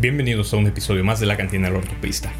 Bienvenidos a un episodio más de la cantina del ortopista.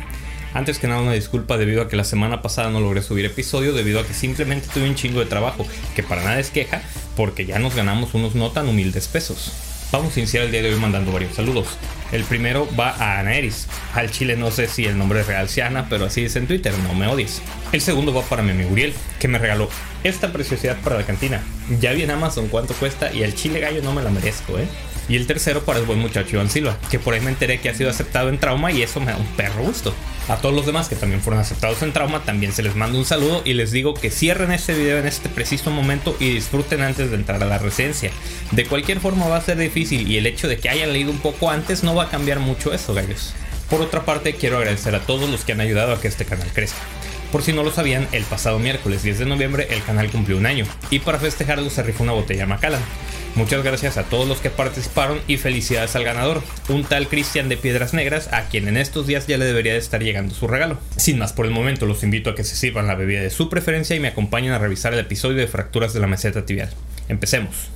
Antes que nada una disculpa debido a que la semana pasada no logré subir episodio debido a que simplemente tuve un chingo de trabajo, que para nada es queja, porque ya nos ganamos unos no tan humildes pesos. Vamos a iniciar el día de hoy mandando varios saludos. El primero va a Ana Eris. Al chile no sé si el nombre real sea Ana, pero así es en Twitter, no me odies. El segundo va para mi amigo Uriel, que me regaló esta preciosidad para la cantina. Ya vi en Amazon cuánto cuesta y el chile gallo no me la merezco, eh. Y el tercero para el buen muchacho Iván Silva, que por ahí me enteré que ha sido aceptado en trauma y eso me da un perro gusto. A todos los demás que también fueron aceptados en trauma, también se les manda un saludo y les digo que cierren este video en este preciso momento y disfruten antes de entrar a la residencia. De cualquier forma va a ser difícil y el hecho de que hayan leído un poco antes no va a cambiar mucho eso, gallos. Por otra parte, quiero agradecer a todos los que han ayudado a que este canal crezca. Por si no lo sabían, el pasado miércoles 10 de noviembre el canal cumplió un año y para festejarlo se rifó una botella Macallan. Muchas gracias a todos los que participaron y felicidades al ganador, un tal Cristian de Piedras Negras, a quien en estos días ya le debería de estar llegando su regalo. Sin más por el momento, los invito a que se sirvan la bebida de su preferencia y me acompañen a revisar el episodio de fracturas de la meseta tibial. Empecemos.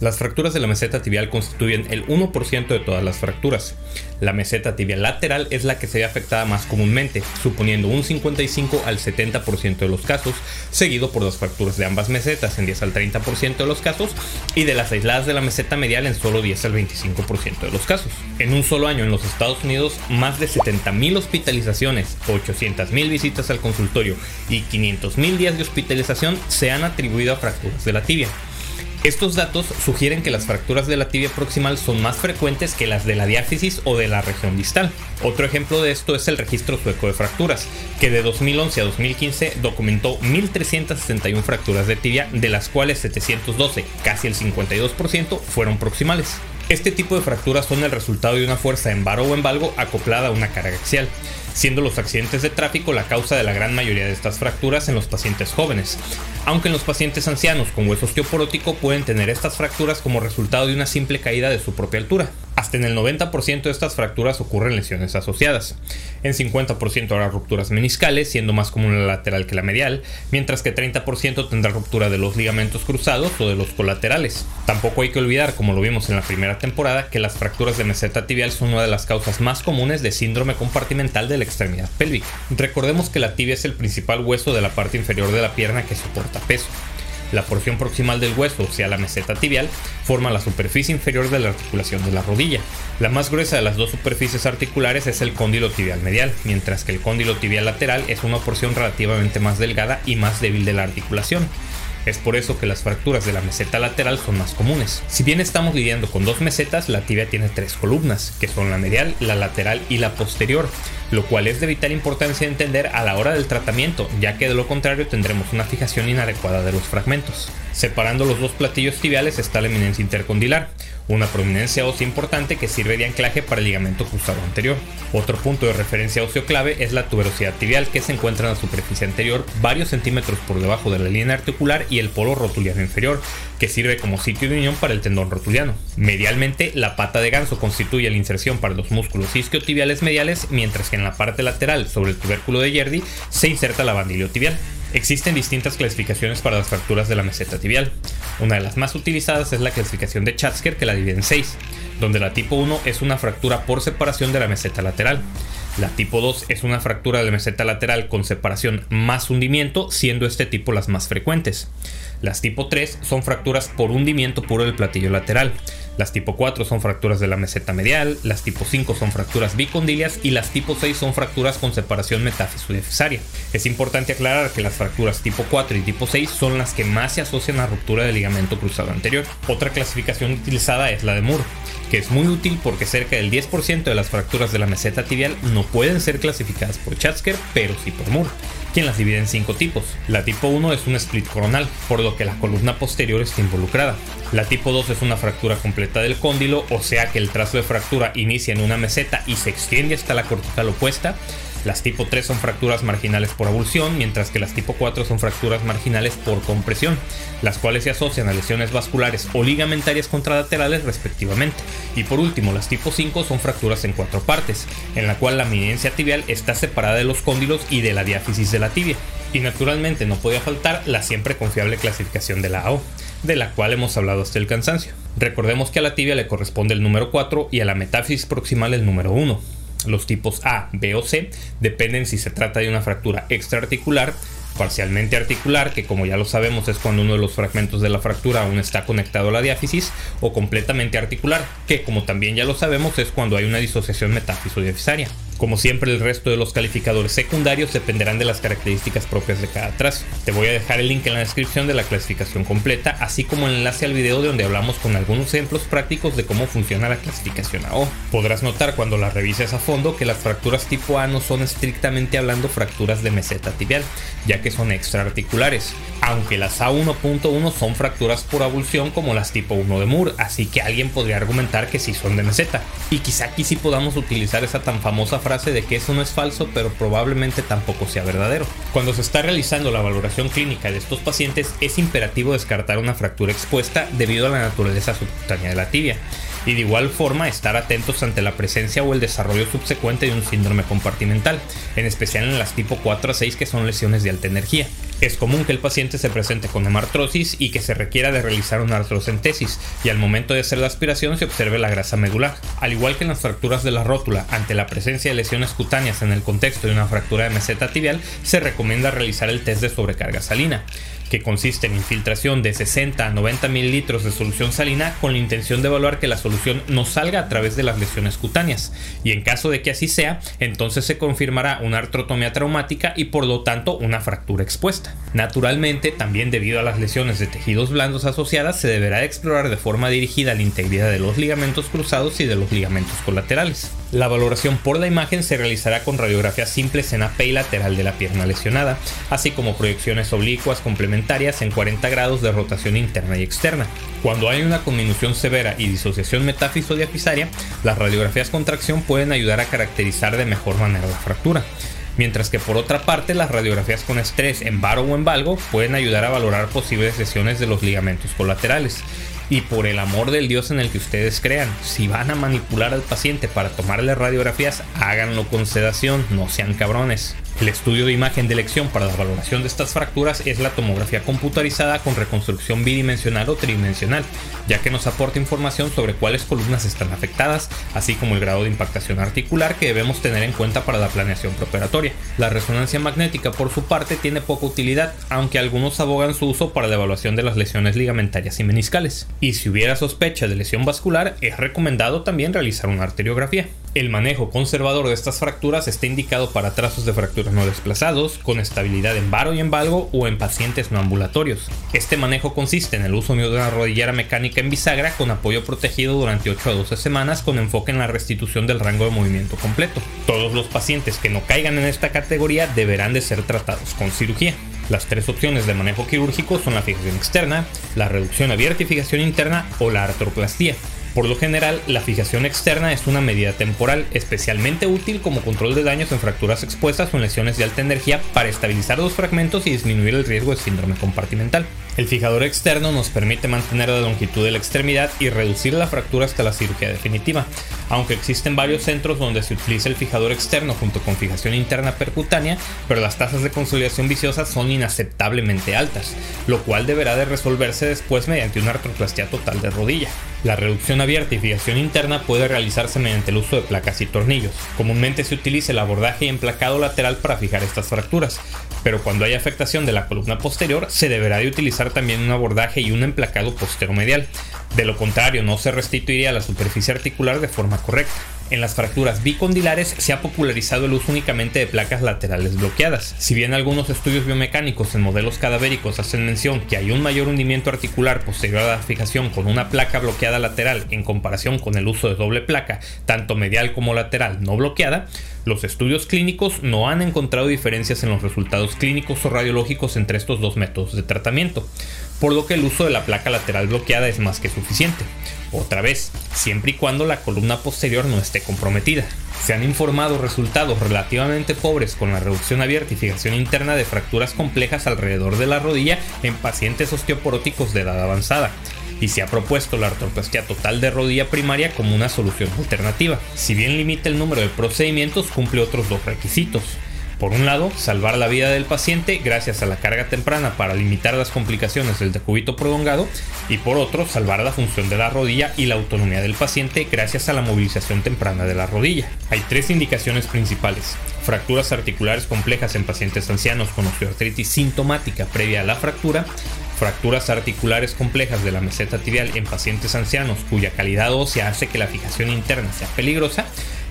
Las fracturas de la meseta tibial constituyen el 1% de todas las fracturas. La meseta tibial lateral es la que se ve afectada más comúnmente, suponiendo un 55 al 70% de los casos, seguido por las fracturas de ambas mesetas en 10 al 30% de los casos y de las aisladas de la meseta medial en solo 10 al 25% de los casos. En un solo año en los Estados Unidos, más de 70.000 hospitalizaciones, 800.000 visitas al consultorio y 500.000 días de hospitalización se han atribuido a fracturas de la tibia. Estos datos sugieren que las fracturas de la tibia proximal son más frecuentes que las de la diáfisis o de la región distal. Otro ejemplo de esto es el registro sueco de fracturas, que de 2011 a 2015 documentó 1.361 fracturas de tibia, de las cuales 712, casi el 52%, fueron proximales. Este tipo de fracturas son el resultado de una fuerza en varo o en valgo acoplada a una carga axial siendo los accidentes de tráfico la causa de la gran mayoría de estas fracturas en los pacientes jóvenes, aunque en los pacientes ancianos con hueso osteoporótico pueden tener estas fracturas como resultado de una simple caída de su propia altura. Hasta en el 90% de estas fracturas ocurren lesiones asociadas. En 50% habrá rupturas meniscales, siendo más común la lateral que la medial, mientras que 30% tendrá ruptura de los ligamentos cruzados o de los colaterales. Tampoco hay que olvidar, como lo vimos en la primera temporada, que las fracturas de meseta tibial son una de las causas más comunes de síndrome compartimental de la extremidad pélvica. Recordemos que la tibia es el principal hueso de la parte inferior de la pierna que soporta peso. La porción proximal del hueso, o sea la meseta tibial, forma la superficie inferior de la articulación de la rodilla. La más gruesa de las dos superficies articulares es el cóndilo tibial medial, mientras que el cóndilo tibial lateral es una porción relativamente más delgada y más débil de la articulación. Es por eso que las fracturas de la meseta lateral son más comunes. Si bien estamos lidiando con dos mesetas, la tibia tiene tres columnas, que son la medial, la lateral y la posterior, lo cual es de vital importancia entender a la hora del tratamiento, ya que de lo contrario tendremos una fijación inadecuada de los fragmentos. Separando los dos platillos tibiales está la eminencia intercondilar, una prominencia ósea importante que sirve de anclaje para el ligamento cruzado anterior. Otro punto de referencia óseo clave es la tuberosidad tibial que se encuentra en la superficie anterior varios centímetros por debajo de la línea articular y el polo rotuliano inferior, que sirve como sitio de unión para el tendón rotuliano. Medialmente, la pata de ganso constituye la inserción para los músculos isquiotibiales mediales, mientras que en la parte lateral, sobre el tubérculo de Yerdi, se inserta la bandilio tibial. Existen distintas clasificaciones para las fracturas de la meseta tibial. Una de las más utilizadas es la clasificación de Chatzker que la divide en 6, donde la tipo 1 es una fractura por separación de la meseta lateral. La tipo 2 es una fractura de la meseta lateral con separación más hundimiento, siendo este tipo las más frecuentes. Las tipo 3 son fracturas por hundimiento puro del platillo lateral. Las tipo 4 son fracturas de la meseta medial, las tipo 5 son fracturas bicondilias y las tipo 6 son fracturas con separación metáfiso-defisaria. Es importante aclarar que las fracturas tipo 4 y tipo 6 son las que más se asocian a ruptura del ligamento cruzado anterior. Otra clasificación utilizada es la de Moore, que es muy útil porque cerca del 10% de las fracturas de la meseta tibial no pueden ser clasificadas por Chatzker, pero sí por Moore quien las divide en cinco tipos. La tipo 1 es un split coronal, por lo que la columna posterior está involucrada. La tipo 2 es una fractura completa del cóndilo, o sea que el trazo de fractura inicia en una meseta y se extiende hasta la cortical opuesta. Las tipo 3 son fracturas marginales por abulsión, mientras que las tipo 4 son fracturas marginales por compresión, las cuales se asocian a lesiones vasculares o ligamentarias contralaterales respectivamente. Y por último, las tipo 5 son fracturas en cuatro partes, en la cual la eminencia tibial está separada de los cóndilos y de la diáfisis de la tibia. Y naturalmente no podía faltar la siempre confiable clasificación de la AO, de la cual hemos hablado hasta el cansancio. Recordemos que a la tibia le corresponde el número 4 y a la metáfisis proximal el número 1. Los tipos A, B o C dependen si se trata de una fractura extraarticular, parcialmente articular, que como ya lo sabemos es cuando uno de los fragmentos de la fractura aún está conectado a la diáfisis, o completamente articular, que como también ya lo sabemos es cuando hay una disociación metáfiso-diafisaria. Como siempre, el resto de los calificadores secundarios dependerán de las características propias de cada trazo. Te voy a dejar el link en la descripción de la clasificación completa, así como el enlace al video de donde hablamos con algunos ejemplos prácticos de cómo funciona la clasificación AO. Podrás notar cuando la revises a fondo que las fracturas tipo A no son estrictamente hablando fracturas de meseta tibial, ya que son extraarticulares, aunque las A1.1 son fracturas por abulsión como las tipo 1 de Moore, así que alguien podría argumentar que sí son de meseta. Y quizá aquí sí podamos utilizar esa tan famosa frase de que eso no es falso, pero probablemente tampoco sea verdadero. Cuando se está realizando la valoración clínica de estos pacientes, es imperativo descartar una fractura expuesta debido a la naturaleza subcutánea de la tibia y de igual forma estar atentos ante la presencia o el desarrollo subsecuente de un síndrome compartimental, en especial en las tipo 4 a 6 que son lesiones de alta energía. Es común que el paciente se presente con hemartrosis y que se requiera de realizar una artrocentesis y al momento de hacer la aspiración se observe la grasa medular. Al igual que en las fracturas de la rótula, ante la presencia de lesiones cutáneas en el contexto de una fractura de meseta tibial, se recomienda realizar el test de sobrecarga salina que consiste en infiltración de 60 a 90 mililitros de solución salina con la intención de evaluar que la solución no salga a través de las lesiones cutáneas. Y en caso de que así sea, entonces se confirmará una artrotomía traumática y por lo tanto una fractura expuesta. Naturalmente, también debido a las lesiones de tejidos blandos asociadas, se deberá explorar de forma dirigida la integridad de los ligamentos cruzados y de los ligamentos colaterales. La valoración por la imagen se realizará con radiografías simples en AP y lateral de la pierna lesionada, así como proyecciones oblicuas complementarias en 40 grados de rotación interna y externa. Cuando hay una conminución severa y disociación metáfiso-diafisaria, las radiografías con tracción pueden ayudar a caracterizar de mejor manera la fractura. Mientras que por otra parte las radiografías con estrés en varo o en valgo pueden ayudar a valorar posibles lesiones de los ligamentos colaterales. Y por el amor del Dios en el que ustedes crean, si van a manipular al paciente para tomarle radiografías, háganlo con sedación, no sean cabrones. El estudio de imagen de elección para la valoración de estas fracturas es la tomografía computarizada con reconstrucción bidimensional o tridimensional, ya que nos aporta información sobre cuáles columnas están afectadas, así como el grado de impactación articular que debemos tener en cuenta para la planeación preoperatoria. La resonancia magnética, por su parte, tiene poca utilidad, aunque algunos abogan su uso para la evaluación de las lesiones ligamentarias y meniscales. Y si hubiera sospecha de lesión vascular, es recomendado también realizar una arteriografía. El manejo conservador de estas fracturas está indicado para trazos de fracturas no desplazados, con estabilidad en varo y en valgo o en pacientes no ambulatorios. Este manejo consiste en el uso de una rodillera mecánica en bisagra con apoyo protegido durante 8 a 12 semanas con enfoque en la restitución del rango de movimiento completo. Todos los pacientes que no caigan en esta categoría deberán de ser tratados con cirugía. Las tres opciones de manejo quirúrgico son la fijación externa, la reducción abierta y fijación interna o la artroplastía. Por lo general, la fijación externa es una medida temporal, especialmente útil como control de daños en fracturas expuestas o en lesiones de alta energía para estabilizar los fragmentos y disminuir el riesgo de síndrome compartimental. El fijador externo nos permite mantener la longitud de la extremidad y reducir la fractura hasta la cirugía definitiva, aunque existen varios centros donde se utiliza el fijador externo junto con fijación interna percutánea, pero las tasas de consolidación viciosa son inaceptablemente altas, lo cual deberá de resolverse después mediante una artroplastia total de rodilla. La reducción abierta y fijación interna puede realizarse mediante el uso de placas y tornillos. Comúnmente se utiliza el abordaje y emplacado lateral para fijar estas fracturas, pero cuando hay afectación de la columna posterior se deberá de utilizar también un abordaje y un emplacado posteromedial. De lo contrario, no se restituiría la superficie articular de forma correcta. En las fracturas bicondilares se ha popularizado el uso únicamente de placas laterales bloqueadas. Si bien algunos estudios biomecánicos en modelos cadavéricos hacen mención que hay un mayor hundimiento articular posterior a la fijación con una placa bloqueada lateral en comparación con el uso de doble placa, tanto medial como lateral no bloqueada, los estudios clínicos no han encontrado diferencias en los resultados clínicos o radiológicos entre estos dos métodos de tratamiento, por lo que el uso de la placa lateral bloqueada es más que suficiente. Otra vez, siempre y cuando la columna posterior no esté comprometida. Se han informado resultados relativamente pobres con la reducción abierta y fijación interna de fracturas complejas alrededor de la rodilla en pacientes osteoporóticos de edad avanzada y se ha propuesto la artroplastia total de rodilla primaria como una solución alternativa. Si bien limita el número de procedimientos, cumple otros dos requisitos. Por un lado, salvar la vida del paciente gracias a la carga temprana para limitar las complicaciones del decúbito prolongado y por otro, salvar la función de la rodilla y la autonomía del paciente gracias a la movilización temprana de la rodilla. Hay tres indicaciones principales. Fracturas articulares complejas en pacientes ancianos con osteoartritis sintomática previa a la fractura, fracturas articulares complejas de la meseta tibial en pacientes ancianos cuya calidad ósea hace que la fijación interna sea peligrosa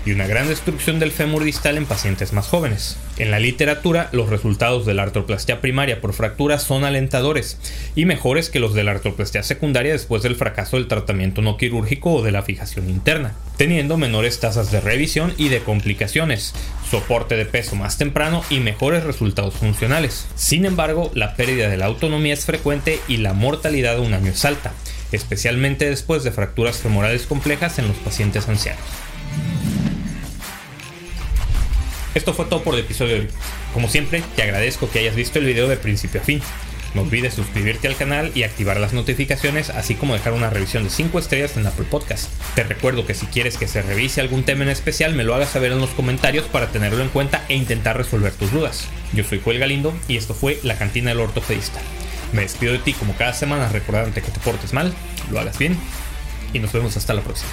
y una gran destrucción del fémur distal en pacientes más jóvenes. En la literatura, los resultados de la artroplastia primaria por fractura son alentadores y mejores que los de la artroplastia secundaria después del fracaso del tratamiento no quirúrgico o de la fijación interna, teniendo menores tasas de revisión y de complicaciones, soporte de peso más temprano y mejores resultados funcionales. Sin embargo, la pérdida de la autonomía es frecuente y la mortalidad de un año es alta, especialmente después de fracturas femorales complejas en los pacientes ancianos. Esto fue todo por el episodio de hoy. Como siempre, te agradezco que hayas visto el video de principio a fin. No olvides suscribirte al canal y activar las notificaciones, así como dejar una revisión de 5 estrellas en Apple Podcast. Te recuerdo que si quieres que se revise algún tema en especial, me lo hagas saber en los comentarios para tenerlo en cuenta e intentar resolver tus dudas. Yo soy Joel Galindo y esto fue La Cantina del Ortopedista. Me despido de ti como cada semana recordándote que te portes mal, lo hagas bien y nos vemos hasta la próxima.